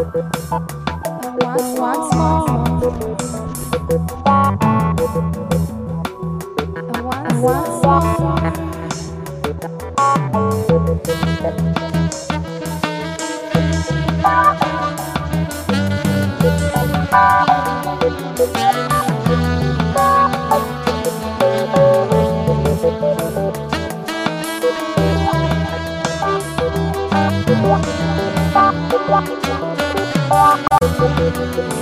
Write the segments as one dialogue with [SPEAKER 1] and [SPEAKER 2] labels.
[SPEAKER 1] Once, once more. Once, once more.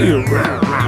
[SPEAKER 2] you.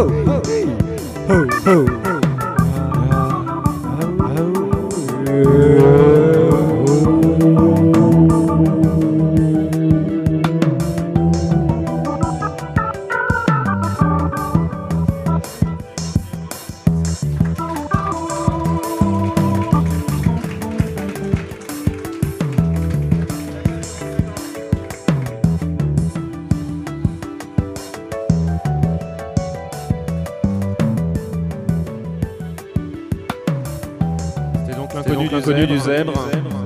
[SPEAKER 1] ho.
[SPEAKER 2] l'inconnu du zèbre. Du zèbre.